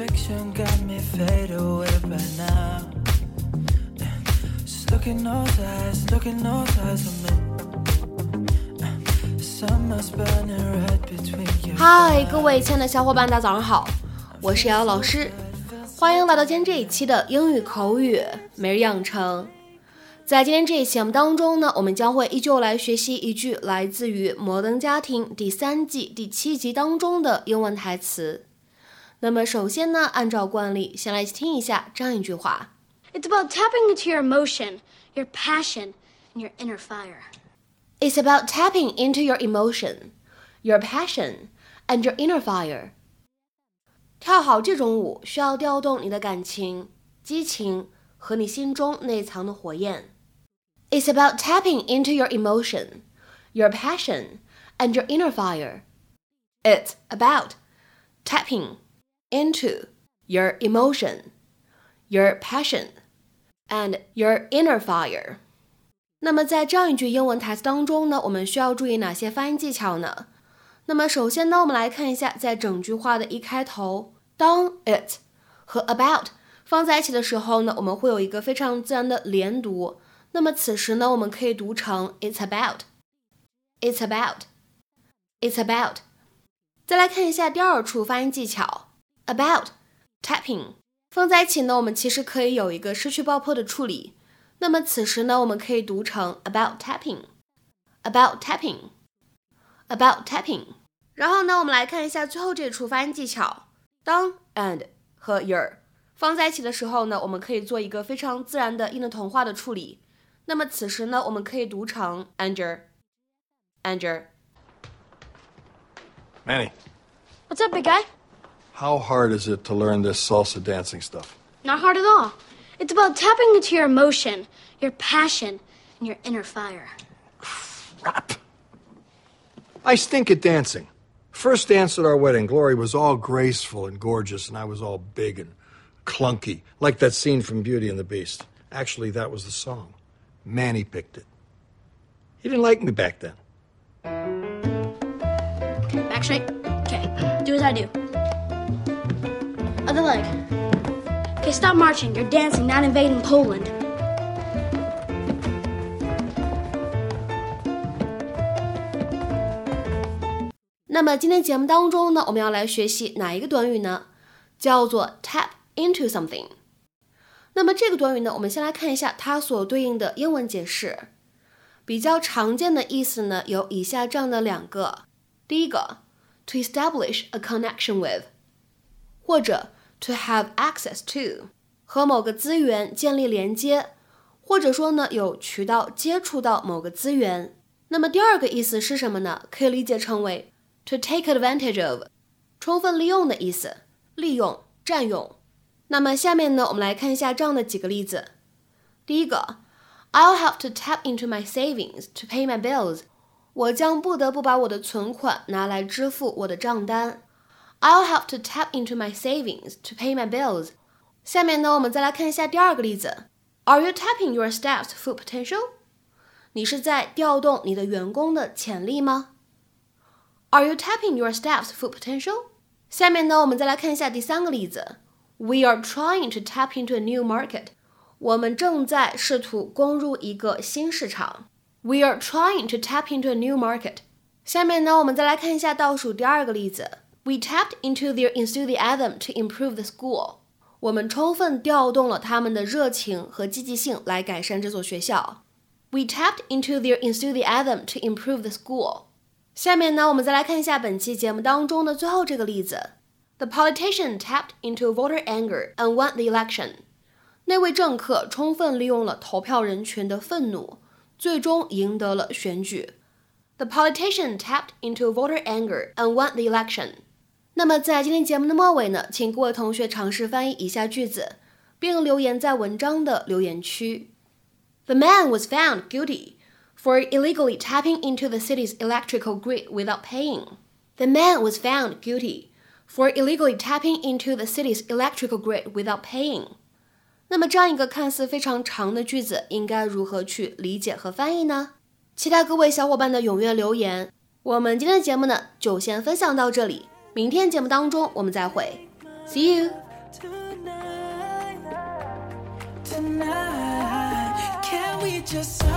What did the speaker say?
fiction got me fade away by now. Just look in those eyes, look in those eyes of me. Summer's burning between your 嗨，各位亲爱的小伙伴，大家早上好，我是瑶瑶老师，欢迎来到今天这一期的英语口语每日养成。在今天这一期节目当中呢，我们将会依旧来学习一句来自于《摩登家庭》第三季第七集当中的英文台词。那么首先呢，按照惯例，先来听一下这样一句话 It's about tapping into your emotion, your passion, and your inner fire. It's about tapping into your emotion, your passion, and your inner fire. 跳好这种舞需要调动你的感情、激情和你心中内藏的火焰。It's about tapping into your emotion, your passion, and your inner fire. It's about tapping into your emotion, your passion, and your inner fire. 那么在这样一句英文台词当中呢，我们需要注意哪些发音技巧呢？那么首先呢，我们来看一下，在整句话的一开头，当 it 和 about 放在一起的时候呢，我们会有一个非常自然的连读。那么此时呢，我们可以读成 it's about，it's about，it's about。再来看一下第二处发音技巧 ，about tapping 放在一起呢，我们其实可以有一个失去爆破的处理。那么此时呢，我们可以读成 about tapping，about tapping，about tapping。然后呢，我们来看一下最后这处发音技巧，当 and 和 your 放在一起的时候呢，我们可以做一个非常自然的音的同化的处理。那么此时呢，我们可以读成 anger，anger。 Manny, What's up, big guy? How hard is it to learn this salsa dancing stuff? Not hard at all. It's about tapping into your emotion, your passion, and your inner fire. Crap. I stink at dancing. First dance at our wedding, Gloria was all graceful and gorgeous, and I was all big and clunky, like that scene from Beauty and the Beast. Actually, that was the song. Manny picked it. He didn't like me back then. Back straight. Okay, do as I do. Other leg. Okay, stop marching. You're dancing, not invading Poland. 那么今天节目当中呢，我们要来学习哪一个短语呢？叫做 tap into something。那么这个短语呢，我们先来看一下它所对应的英文解释。比较常见的意思呢，有以下这样的两个：第一个，to establish a connection with，或者 to have access to，和某个资源建立连接，或者说呢有渠道接触到某个资源。那么第二个意思是什么呢？可以理解成为 to take advantage of，充分利用的意思，利用、占用。那么下面呢，我们来看一下这样的几个例子。第一个，I'll have to tap into my savings to pay my bills。我将不得不把我的存款拿来支付我的账单。I'll have to tap into my savings to pay my bills。下面呢，我们再来看一下第二个例子。Are you tapping your staff's full potential？你是在调动你的员工的潜力吗？Are you tapping your staff's full potential？下面呢，我们再来看一下第三个例子。We are trying to tap into a new market。我们正在试图攻入一个新市场。We are trying to tap into a new market。下面呢，我们再来看一下倒数第二个例子。 We tapped into their enthusiasm to improve the school。我们充分调动了他们的热情和积极性来改善这所学校。We tapped into their enthusiasm to improve the school。下面呢，我们再来看一下本期节目当中的最后这个例子。The politician tapped into voter anger and won the election。那位政客充分利用了投票人群的愤怒，最终赢得了选举。The politician tapped into voter anger and won the election。 那么在今天节目的末尾呢，请各位同学尝试翻译以下句子，并留言在文章的留言区。The man was found guilty for illegally tapping into the city's electrical grid without paying. The man was found guilty for illegally tapping into the city's electrical grid without paying. 那么这样一个看似非常长的句子，应该如何去理解和翻译呢？期待各位小伙伴的踊跃留言。我们今天的节目呢，就先分享到这里，明天节目当中我们再会 see you tonight tonight can we just